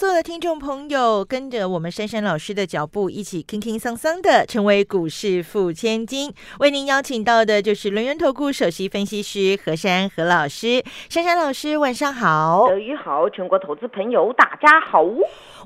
所有的听众朋友，跟着我们珊珊老师的脚步，一起轻轻桑桑的成为股市富千金。为您邀请到的就是轮源投顾首席分析师何珊何老师。珊珊老师，晚上好。德语好，全国投资朋友大家好。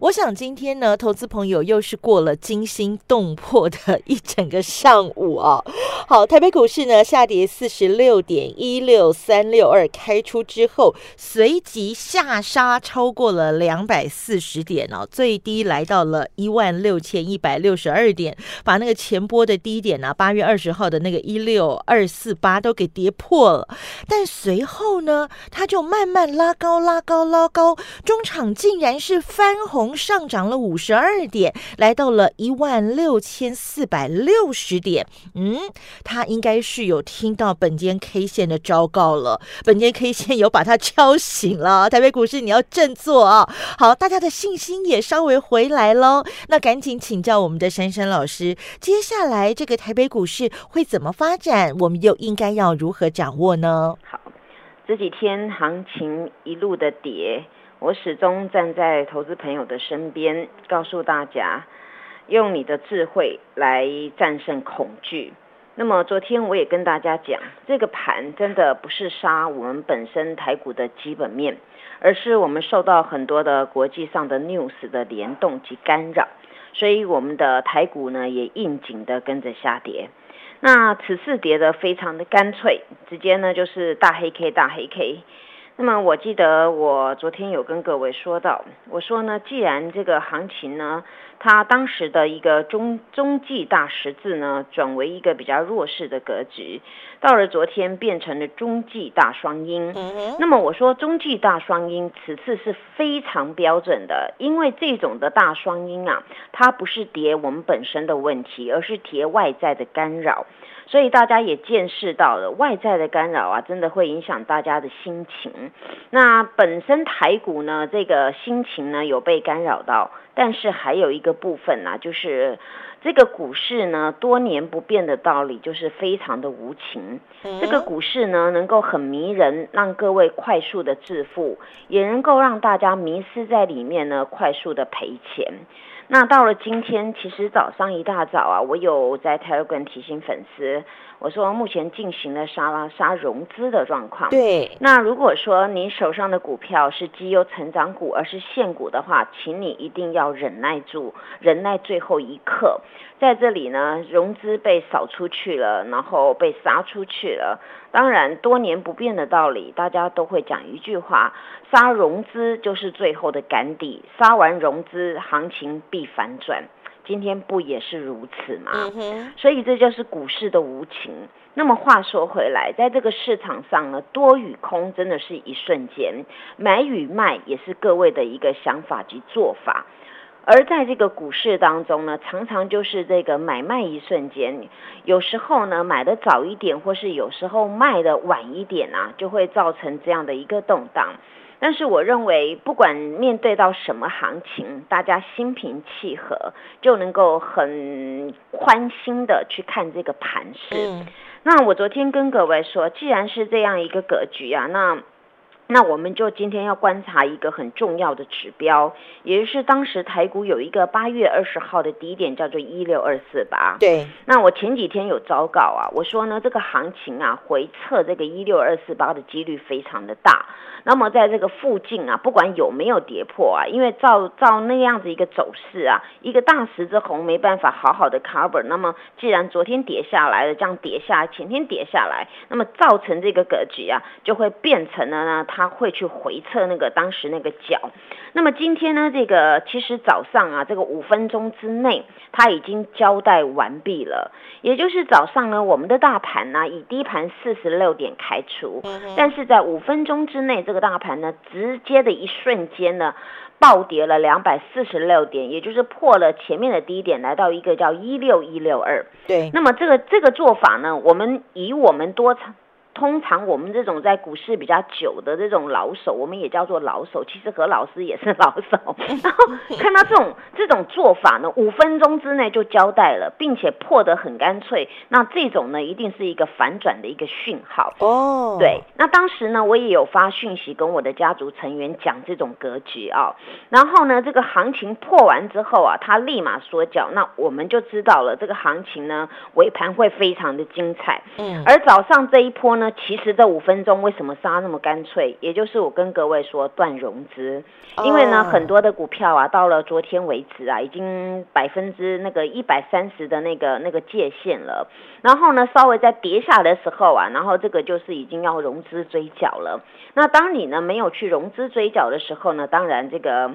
我想今天呢，投资朋友又是过了惊心动魄的一整个上午啊。好，台北股市呢下跌四十六点一六三六二，开出之后随即下杀超过了两百四四十点哦，最低来到了一万六千一百六十二点，把那个前波的低点呢，八月二十号的那个一六二四八都给跌破了。但随后呢，它就慢慢拉高、拉高、拉高，中场竟然是翻红上涨了五十二点，来到了一万六千四百六十点。嗯。他应该是有听到本间 K 线的昭告了，本间 K 线有把它敲醒了。台北股市你要振作啊！好，大家他的信心也稍微回来喽。那赶紧请教我们的珊珊老师，接下来这个台北股市会怎么发展？我们又应该要如何掌握呢？好，这几天行情一路的跌，我始终站在投资朋友的身边，告诉大家，用你的智慧来战胜恐惧。那么昨天我也跟大家讲，这个盘真的不是杀我们本身台股的基本面，而是我们受到很多的国际上的 news 的联动及干扰，所以我们的台股呢也应景的跟着下跌。那此次跌的非常的干脆，直接呢就是大黑 K 大黑 K。那么我记得我昨天有跟各位说到，我说呢，既然这个行情呢。它当时的一个中中继大十字呢，转为一个比较弱势的格局，到了昨天变成了中继大双阴。那么我说中继大双阴，此次是非常标准的，因为这种的大双阴啊，它不是叠我们本身的问题，而是叠外在的干扰。所以大家也见识到了外在的干扰啊，真的会影响大家的心情。那本身台股呢，这个心情呢有被干扰到。但是还有一个部分呢，就是这个股市呢多年不变的道理，就是非常的无情。这个股市呢能够很迷人，让各位快速的致富，也能够让大家迷失在里面呢，快速的赔钱。那到了今天，其实早上一大早啊，我有在 Telegram 提醒粉丝。我说目前进行了杀拉杀融资的状况。对。那如果说你手上的股票是绩优成长股，而是现股的话，请你一定要忍耐住，忍耐最后一刻。在这里呢，融资被扫出去了，然后被杀出去了。当然，多年不变的道理，大家都会讲一句话：杀融资就是最后的赶底，杀完融资，行情必反转。今天不也是如此吗？所以这就是股市的无情。那么话说回来，在这个市场上呢，多与空真的是一瞬间，买与卖也是各位的一个想法及做法。而在这个股市当中呢，常常就是这个买卖一瞬间，有时候呢买的早一点，或是有时候卖的晚一点啊，就会造成这样的一个动荡。但是我认为，不管面对到什么行情，大家心平气和，就能够很宽心的去看这个盘势。那我昨天跟各位说，既然是这样一个格局啊，那。那我们就今天要观察一个很重要的指标，也就是当时台股有一个八月二十号的低点，叫做一六二四八。对。那我前几天有昭告啊，我说呢，这个行情啊，回测这个一六二四八的几率非常的大。那么在这个附近啊，不管有没有跌破啊，因为照照那样子一个走势啊，一个大十字红没办法好好的 cover。那么既然昨天跌下来了，这样跌下，前天跌下来，那么造成这个格局啊，就会变成了呢。他会去回测那个当时那个角，那么今天呢，这个其实早上啊，这个五分钟之内他已经交代完毕了，也就是早上呢，我们的大盘呢以低盘四十六点开出，但是在五分钟之内，这个大盘呢直接的一瞬间呢暴跌了两百四十六点，也就是破了前面的低点，来到一个叫一六一六二。对，那么这个这个做法呢，我们以我们多仓。通常我们这种在股市比较久的这种老手，我们也叫做老手，其实何老师也是老手。然后看到这种这种做法呢，五分钟之内就交代了，并且破得很干脆，那这种呢，一定是一个反转的一个讯号。哦，对，那当时呢，我也有发讯息跟我的家族成员讲这种格局啊，然后呢，这个行情破完之后啊，他立马缩脚，那我们就知道了，这个行情呢，尾盘会非常的精彩。嗯，而早上这一波呢，其实这五分钟为什么杀那么干脆？也就是我跟各位说断融资，因为呢，哦很多的股票啊，到了昨天为止啊，已经百分之那个一百三十的那个那个界限了。然后呢，稍微在跌下的时候啊，然后这个就是已经要融资追缴了。那当你呢没有去融资追缴的时候呢，当然这个。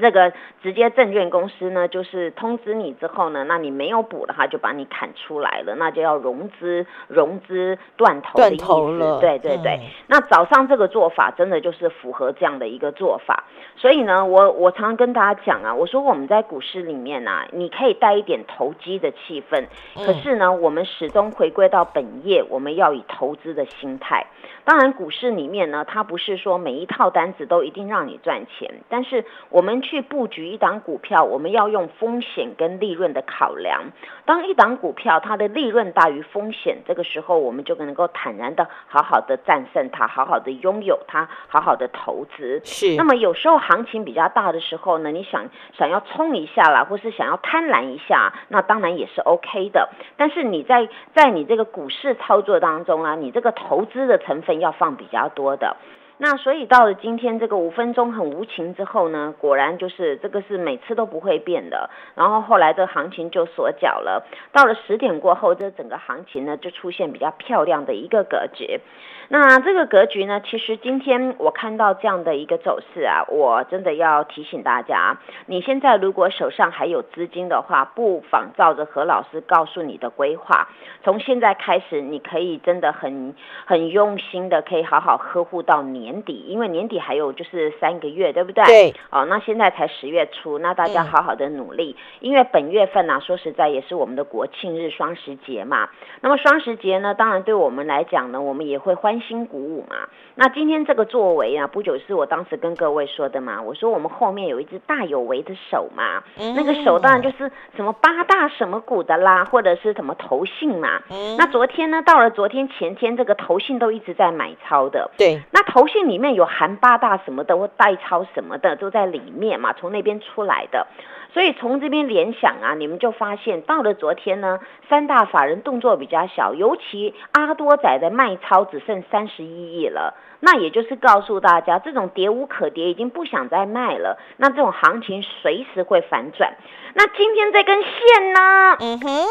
这个直接证券公司呢，就是通知你之后呢，那你没有补的话，就把你砍出来了，那就要融资融资断头的断意思。头了对对对。嗯那早上这个做法真的就是符合这样的一个做法，所以呢，我我常常跟大家讲啊，我说我们在股市里面啊，你可以带一点投机的气氛，可嗯是呢，我们始终回归到本业，我们要以投资的心态。当然，股市里面呢，它不是说每一套单子都一定让你赚钱，但是我们去布局一档股票，我们要用风险跟利润的考量。当一档股票它的利润大于风险，这个时候我们就能够坦然的好好的战胜它，好好的拥有它，好好的投资。是，那么有时候行情比较大的时候呢，你想想要冲一下啦，或是想要贪婪一下，那当然也是 OK 的。但是你在在你这个股市操作当中啊，你这个投资的成分要放比较多的。那所以到了今天这个五分钟很无情之后呢，果然就是这个是每次都不会变的。然后后来这行情就缩脚了。到了十点过后，这整个行情呢就出现比较漂亮的一个格局。那这个格局呢，其实今天我看到这样的一个走势啊，我真的要提醒大家，你现在如果手上还有资金的话，不妨照着何老师告诉你的规划，从现在开始，你可以真的很很用心的，可以好好呵护到你年底，因为年底还有就是三个月，对不对？对，哦，那现在才十月初，那大家嗯好好的努力，因为本月份呢、说实在也是我们的国庆日双十节嘛。那么双十节呢，当然对我们来讲呢，我们也会欢欣鼓舞嘛。那今天这个作为啊，不久是我当时跟各位说的嘛，我说我们后面有一只大有为的手嘛，那个手当然就是什么八大什么股的啦，或者是什么投信嘛。嗯那昨天呢，到了昨天前天，这个投信都一直在买超的。对，那投信里面有含八大什么的或代超什么的都在里面嘛，从那边出来的。所以从这边联想啊，你们就发现到了昨天呢，三大法人动作比较小，尤其阿多仔的卖超只剩三十一亿了。那也就是告诉大家，这种跌无可跌，已经不想再卖了。那这种行情随时会反转。那今天这根线呢，嗯哼，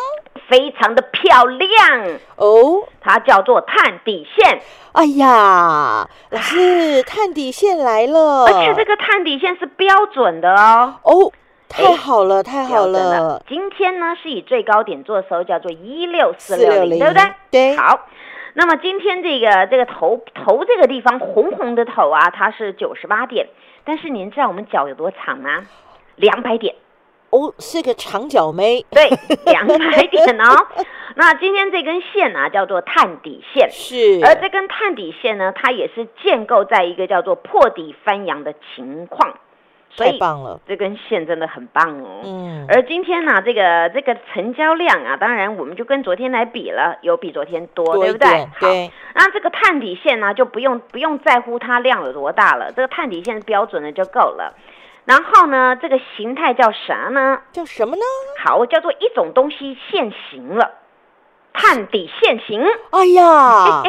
非常的漂亮，哦，它叫做探底线。哎呀，老师，探底线来了，而且这个探底线是标准的哦，哦，太好了，太好了，。今天呢是以最高点做收，叫做一六四四六零，对不对？对，好，那么今天这个这个头头这个地方红红的头啊，它是九十八点，但是您知道我们脚有多长吗？两百点，哦，是个长脚妹，对，两百点哦。那今天这根线啊，叫做探底线。是，而这根探底线呢，它也是建构在一个叫做破底翻扬的情况，所以太棒了，这根线真的很棒哦。嗯，而今天呢、这个这个成交量啊，当然我们就跟昨天来比了，有比昨天多，多对不对对，那这个探底线呢、就不用不用在乎它量有多大了，这个探底线标准的就够了。然后呢，这个形态叫啥呢？叫什么呢？好，叫做一种东西现形了，探底现形。哎呀，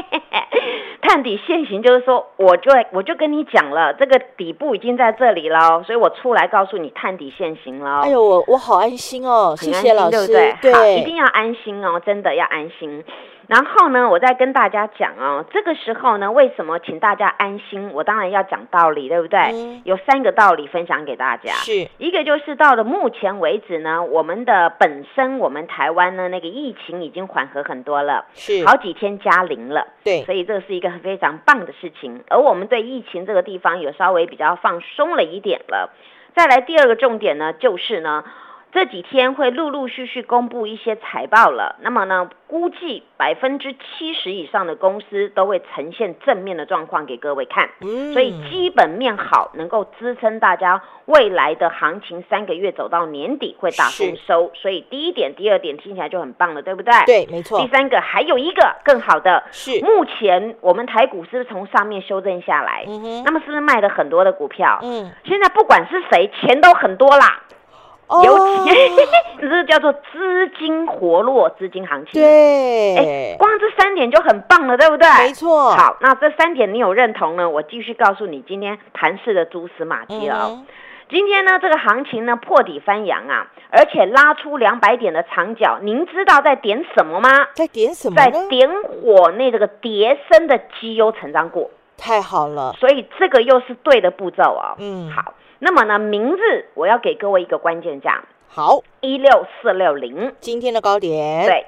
探底现形就是说，我就我就跟你讲了，这个底部已经在这里了哦，所以我出来告诉你探底现形了哦。哎呦，我我好安心哦，谢谢老师，对不对？好，一定要安心哦，真的要安心。然后呢，我再跟大家讲哦，这个时候呢，为什么请大家安心？我当然要讲道理，对不对？嗯有三个道理分享给大家。是，一个就是到了目前为止呢，我们的本身我们台湾呢那个疫情已经缓和很多了，是，好几天加零了。对，所以这是一个非常棒的事情。而我们对疫情这个地方有稍微比较放松了一点了。再来第二个重点呢，就是呢，这几天会陆陆续续公布一些财报了。那么呢，估计百分之七十以上的公司都会呈现正面的状况给各位看。所以基本面好，能够支撑大家未来的行情三个月走到年底会大丰收。所以第一点、第二点听起来就很棒了，对不对？对，没错。第三个还有一个更好的，是目前我们台股是不是从上面修正下来？嗯哼。那么是不是卖了很多的股票？嗯。现在不管是谁，钱都很多啦。尤其这叫做资金活络、资金行情。对。哎，光这三点就很棒了，对不对？没错。好，那这三点你有认同呢？我继续告诉你今天盘市的蛛丝马迹了。今天呢，这个行情呢破底翻阳啊，而且拉出两百点的长角。您知道在点什么吗？在点什么？在点火那这个叠升的绩优成长股。太好了，所以这个又是对的步骤啊。嗯，好。那么呢，名字我要给各位一个关键价。好，一六四六零，今天的高点。对，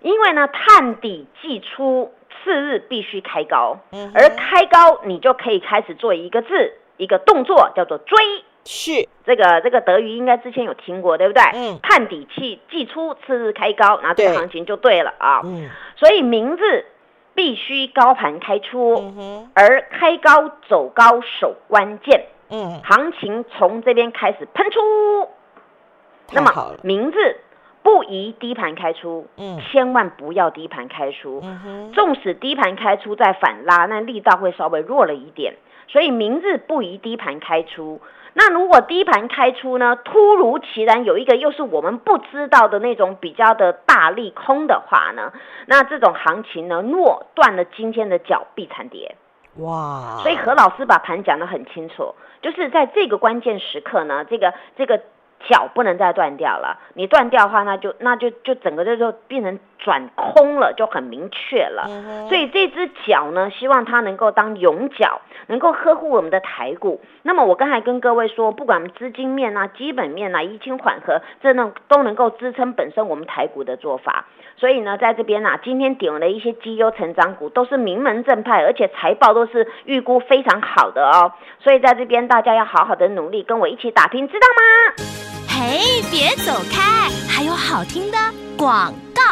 因为呢，探底季出，次日必须开高，嗯而开高你就可以开始做一个字，一个动作，叫做追。是这个这个德语应该之前有听过，对不对？嗯。探底季季出，次日开高，那这个行情就对了啊。嗯。所以名字必须高盘开出，而开高走高守关键。嗯。行情从这边开始喷出。那么，名字不宜低盘开出，嗯，千万不要低盘开出，嗯哼，纵使低盘开出再反拉，那力道会稍微弱了一点，所以名字不宜低盘开出。那如果低盘开出呢，突如其然有一个又是我们不知道的那种比较的大利空的话呢，那这种行情呢，若断了今天的脚，必惨跌。哇！所以何老师把盘讲得很清楚，就是在这个关键时刻呢，这个这个。脚不能再断掉了，你断掉的话，那就那就就整个就就变成转空了，就很明确了。所以这只脚呢，希望它能够当勇脚，能够呵护我们的台股。那么我刚才跟各位说，不管资金面啊、基本面啊，一清缓和，这能都能够支撑本身我们台股的做法。所以呢，在这边呢，今天点了一些绩优成长股，都是名门正派，而且财报都是预估非常好的哦。所以在这边大家要好好的努力，跟我一起打拼，知道吗？哎，别走开！还有好听的广告。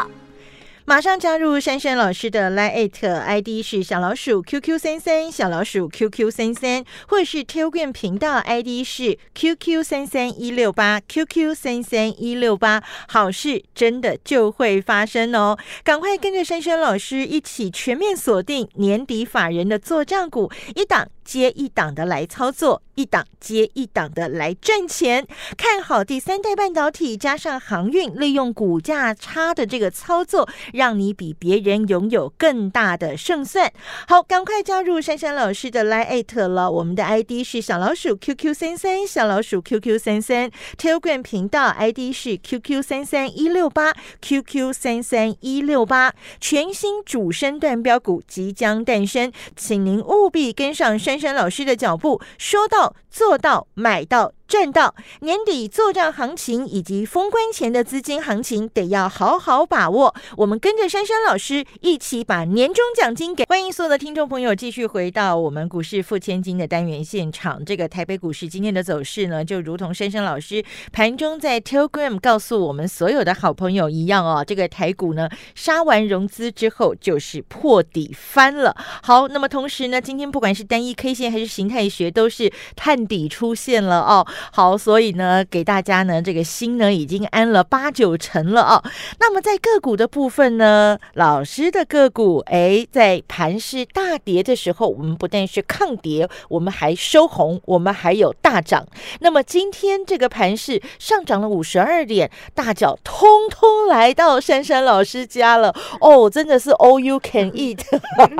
马上加入珊珊老师的 Line ID 是小老鼠 QQ 三三小老鼠 QQ 三三，或是 Telegram 频道 ID 是 QQ 三三一六八 QQ 三三一六八，好事真的就会发生哦！赶快跟着珊珊老师一起全面锁定年底法人的做账股，一档接一档的来操作，一档接一档的来赚钱。看好第三代半导体加上航运，利用股价差的这个操作。让你比别人拥有更大的胜算。好，赶快加入珊珊老师的 Line 了。我们的 ID 是小老鼠 QQ 三三，小老鼠 QQ 三三。Telegram 频道 ID 是 QQ 三三一六八，QQ 三三一六八。全新主升段标股即将诞生，请您务必跟上珊珊老师的脚步，说到做到，买到。赚到年底做账行情以及封关前的资金行情，得要好好把握。我们跟着珊珊老师一起把年终奖金给。欢迎所有的听众朋友继续回到我们股市付千金的单元现场。这个台北股市今天的走势呢，就如同珊珊老师盘中在 Telegram 告诉我们所有的好朋友一样哦。这个台股呢，杀完融资之后就是破底翻了。好，那么同时呢，今天不管是单一 K 线还是形态学，都是探底出现了哦。好，所以呢，给大家呢，这个心呢已经安了八九成了哦。那么在个股的部分呢，老师的个股，哎，在盘势大跌的时候，我们不但是抗跌，我们还收红，我们还有大涨。那么今天这个盘势上涨了五十二点，大脚通通来到珊珊老师家了哦，真的是 all you can eat。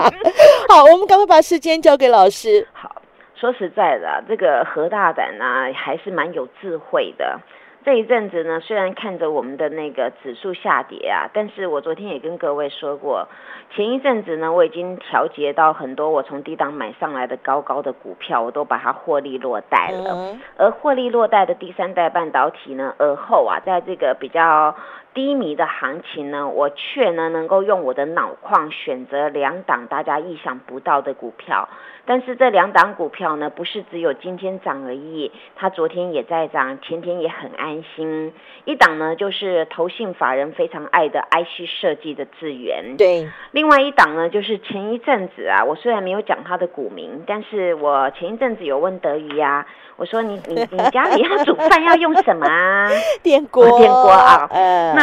好，我们赶快把时间交给老师。好。说实在的，这个何大胆呢，还是蛮有智慧的。这一阵子呢，虽然看着我们的那个指数下跌啊，但是我昨天也跟各位说过，前一阵子呢，我已经调节到很多我从低档买上来的高高的股票，我都把它获利落袋了。而获利落袋的第三代半导体呢，而后啊，在这个比较。低迷的行情呢，我却呢能够用我的脑矿选择两档大家意想不到的股票，但是这两档股票呢不是只有今天涨而已，它昨天也在涨，前天也很安安心。一档呢就是投信法人非常爱的 IC 设计的智源。对，另外一档呢就是前一阵子啊，我虽然没有讲它的股名，但是我前一阵子有问德瑜呀。我说你你你家里要煮饭要用什么啊？电锅，电锅啊。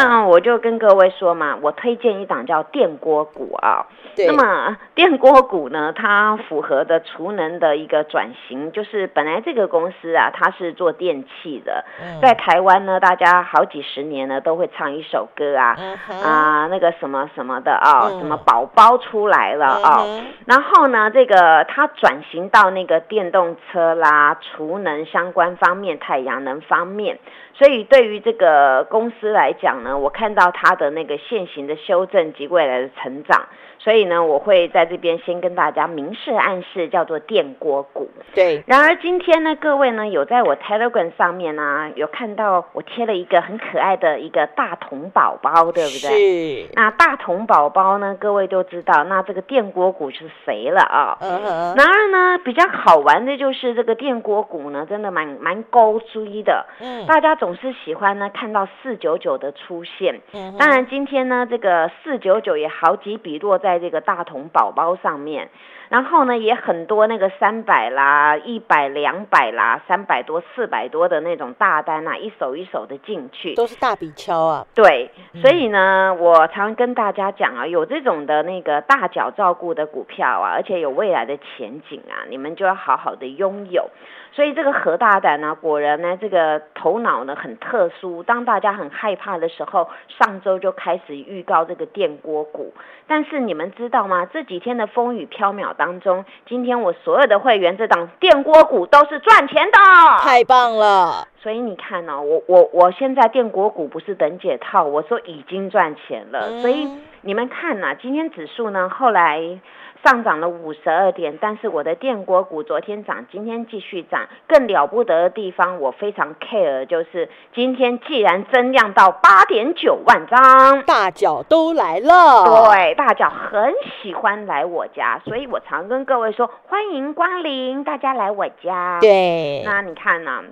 那我就跟各位说嘛，我推荐一档叫电锅股啊。那么电锅股呢，它符合的储能的一个转型，就是本来这个公司啊，它是做电器的，在台湾呢，大家好几十年呢都会唱一首歌啊啊，那个什么什么的啊，什么宝宝出来了啊。然后呢，这个它转型到那个电动车啦，储能相关方面，太阳能方面。所以对于这个公司来讲呢，我看到它的那个现行的修正及未来的成长。所以呢，我会在这边先跟大家明示暗示，叫做电锅股。对。然而今天呢，各位呢有在我 Telegram 上面呢，有看到我贴了一个很可爱的一个大童宝宝，对不对？是。那大童宝宝呢，各位都知道，那这个电锅股是谁了啊？嗯嗯。然而呢，比较好玩的就是这个电锅股呢，真的蛮蛮高追的。嗯。大家总是喜欢呢看到四九九的出现。嗯。当然今天呢，这个四九九也好几笔落在。在这个大童宝宝上面，然后呢，也很多那个三百啦、一百、两百啦、三百多、四百多的那种大单啊，一手一手的进去，都是大笔敲啊。对，所以呢，我常跟大家讲啊，有这种的那个大脚照顾的股票啊，而且有未来的前景啊，你们就要好好的拥有。所以这个何大胆呢？果然呢，这个头脑呢很特殊。当大家很害怕的时候，上周就开始预告这个电锅股。但是你们知道吗？这几天的风雨飘渺当中，今天我所有的会员这档电锅股都是赚钱的，太棒了。所以你看呢，我我我现在电锅股不是等解套，我说已经赚钱了。所以你们看呐，今天指数呢后来。上涨了五十二点，但是我的电锅股昨天涨，今天继续涨。更了不得的地方，我非常 care，就是今天既然增量到八点九万张，大脚都来了。对，大脚很喜欢来我家，所以我常跟各位说，欢迎光临，大家来我家。对，那你看呢？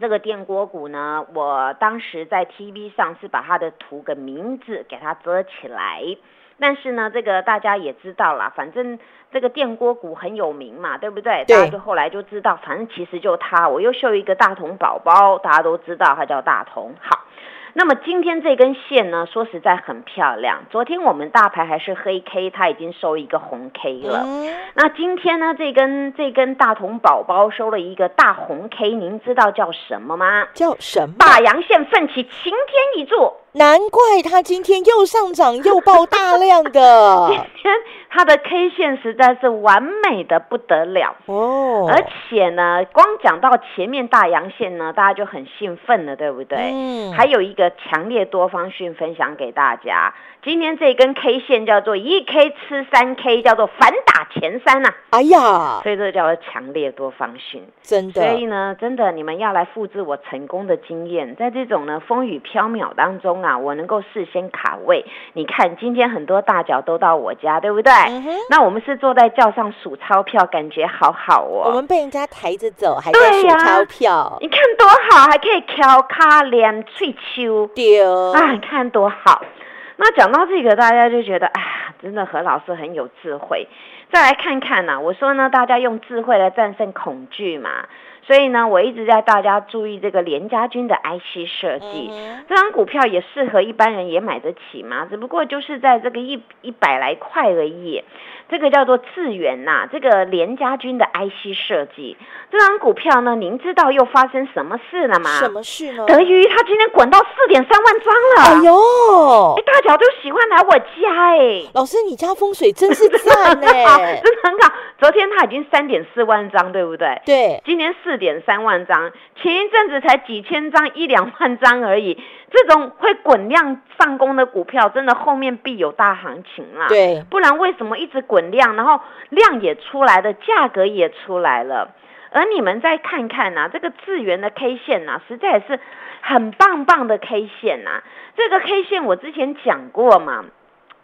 这个电锅股呢，我当时在 TV 上是把它的图跟名字给它遮起来。但是呢，这个大家也知道啦，反正这个电锅股很有名嘛，对不对？大家就后来就知道，反正其实就它，我又秀一个大同宝宝，大家都知道它叫大同。好。那么今天这根线呢，说实在很漂亮。昨天我们大牌还是黑 K，它已经收一个红 K 了。那今天呢，这根这根大同宝宝收了一个大红 K，您知道叫什么吗？叫什么？大阳线奋起，擎天一柱。难怪它今天又上涨又爆大量的。今天它的 K 线实在是完美的不得了哦。而且呢，光讲到前面大阳线呢，大家就很兴奋了，对不对？嗯。还有一个。强烈多方讯分享给大家，今天这根 K 线叫做一 K 吃三 K，叫做反打前三呐。哎呀，所以这叫做强烈多方讯，真的。所以呢，真的你们要来复制我成功的经验，在这种呢风雨飘渺当中啊，我能够事先卡位。你看今天很多大脚都到我家，对不对？那我们是坐在轿上数钞票，感觉好好哦。我们被人家抬着走，还在数钞票，你看多好，还可以敲卡连翠秋。丢啊！你看多好。那讲到这个，大家就觉得啊，真的何老师很有智慧。再来看看呢，我说呢，大家用智慧来战胜恐惧嘛。所以呢，我一直在大家注意这个联家军的 IC 设计，这张股票也适合一般人也买得起嘛，只不过就是在这个一一百来块而已。这个叫做智源呐，这个联家军的 IC 设计，这张股票呢，您知道又发生什么事了吗？什么事呢？德于他今天滚到四点三万张了。哎呦，哎，大脚都喜欢来我家哎。老师，你家风水真是赞呢，真的很好。昨天他已经三点四万张，对不对？对。今年四点三万张，前一阵子才几千张，一两万张而已。这种会滚量上攻的股票，真的后面必有大行情啦。对。不然为什么一直滚？量，然后量也出来了，价格也出来了，而你们再看看呐，这个智源的 K 线呐，实在是很棒棒的 K 线呐。这个 K 线我之前讲过嘛，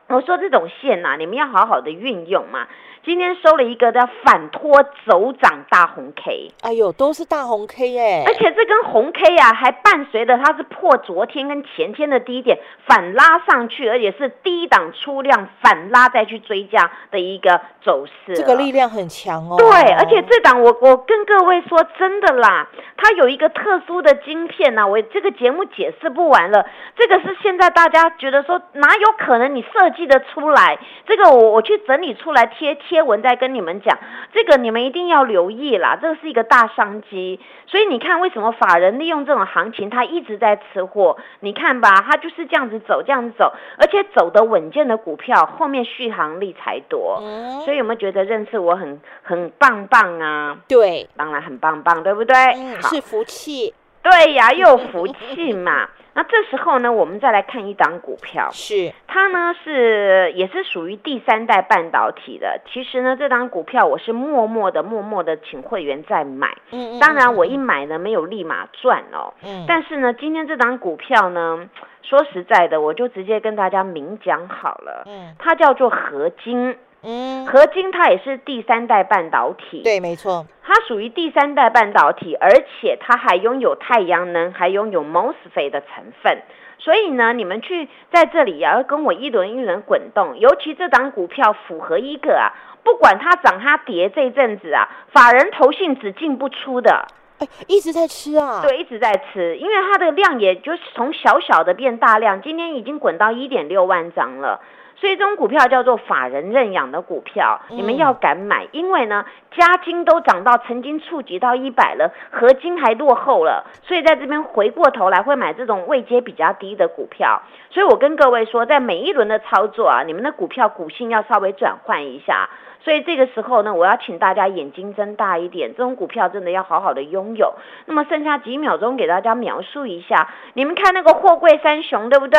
我说这种线呐，你们要好好的运用嘛。今天收了一个叫反托走涨大红 K，哎呦，都是大红 K 哎，而且这根红 K 啊，还伴随着它是破昨天跟前天的低点反拉上去，而且是低档出量反拉再去追加的一个走势。这个力量很强哦。对，而且这档我我跟各位说真的啦，它有一个特殊的晶片呐，我这个节目解释不完了。这个是现在大家觉得说哪有可能你设计的出来？这个我我去整理出来贴贴文在跟你们讲，这个你们一定要留意啦，这个是一个大商机。所以你看为什么法人利用这种行情，他一直在吃货？你看吧，他就是这样子走，这样子走，而且走的稳健的股票，后面续航力才多。所以有没有觉得认识我很很棒棒啊？对，当然很棒棒，对不对？嗯，是福气。对呀，又有福气嘛。那这时候呢，我们再来看一档股票，是它呢是也是属于第三代半导体的。其实呢，这档股票我是默默的、默默的请会员在买。嗯嗯。当然，我一买呢没有立马赚哦。嗯。但是呢，今天这档股票呢，说实在的，我就直接跟大家明讲好了。嗯。它叫做合金。嗯，合金它也是第三代半导体，对，没错，它属于第三代半导体，而且它还拥有太阳能，还拥有 MOSFET 的成分，所以呢，你们去在这里要跟我一轮一轮滚动，尤其这档股票符合一个啊，不管它涨它跌，这阵子啊，法人投信只进不出的，哎，一直在吃啊，对，一直在吃，因为它的量也就是从小小的变大量，今天已经滚到一点六万张了。所以这种股票叫做法人认养的股票，你们要敢买，因为呢，加金都涨到曾经触及到一百了，合金还落后了，所以在这边回过头来会买这种位阶比较低的股票。所以我跟各位说，在每一轮的操作啊，你们的股票股性要稍微转换一下。所以这个时候呢，我要请大家眼睛睁大一点，这种股票真的要好好的拥有。那么剩下几秒钟给大家描述一下，你们看那个货柜三雄对不对？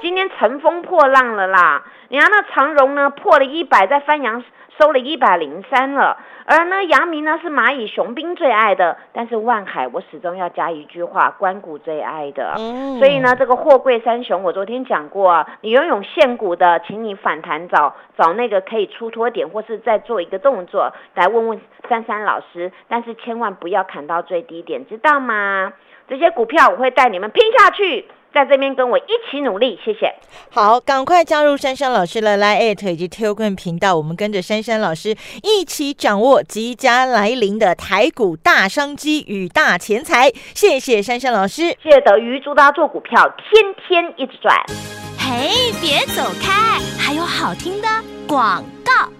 今天乘风破浪了啦！你看那长荣呢，破了一百，在翻扬。收了一百零三了，而呢，阳明呢是蚂蚁雄兵最爱的，但是万海我始终要加一句话，关谷最爱的。所以呢，这个货柜三雄，我昨天讲过啊，你拥有现股的，请你反弹找找那个可以出脱点，或是再做一个动作来问问珊珊老师，但是千万不要砍到最低点，知道吗？这些股票我会带你们拼下去。在这边跟我一起努力，谢谢。好，赶快加入珊珊老师的 Line 以及 Telegram 频道，我们跟着珊珊老师一起掌握即将来临的台股大商机与大钱财。谢谢珊珊老师，谢谢德瑜，祝大家做股票天天一直赚。嘿，别走开，还有好听的广告。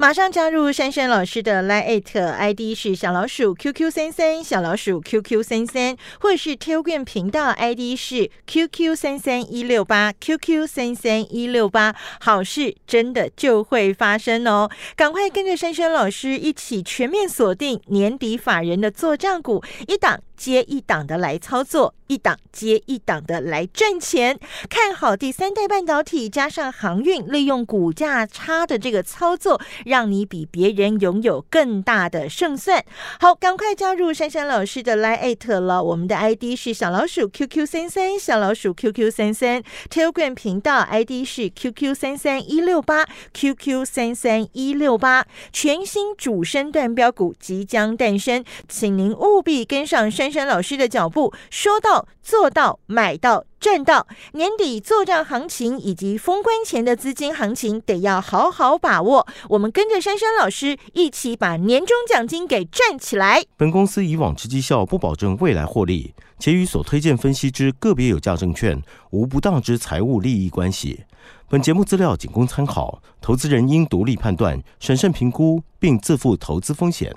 马上加入珊珊老师的 Line ID 是小老鼠 QQ 三三小老鼠 QQ 三三，或是 Telegram 频道 ID 是 QQ 三三一六八 QQ 三三一六八，好事真的就会发生哦！赶快跟着珊珊老师一起全面锁定年底法人的做账股，一档接一档的来操作，一档接一档的来赚钱。看好第三代半导体加上航运，利用股价差的这个操作。让你比别人拥有更大的胜算。好，赶快加入珊珊老师的 Line 了。我们的 ID 是小老鼠 QQ 三三，小老鼠 QQ 三三。Telegram 频道 ID 是 QQ 三三一六八，QQ 三三一六八。全新主升段标股即将诞生，请您务必跟上珊珊珊老师的脚步，说到做到，买到。赚到年底做账行情以及封关前的资金行情，得要好好把握。我们跟着珊珊老师一起把年终奖金给赚起来。本公司以往之绩效不保证未来获利，且与所推荐分析之个别有价证券无不当之财务利益关系。本节目资料仅供参考，投资人应独立判断、审慎评估，并自负投资风险。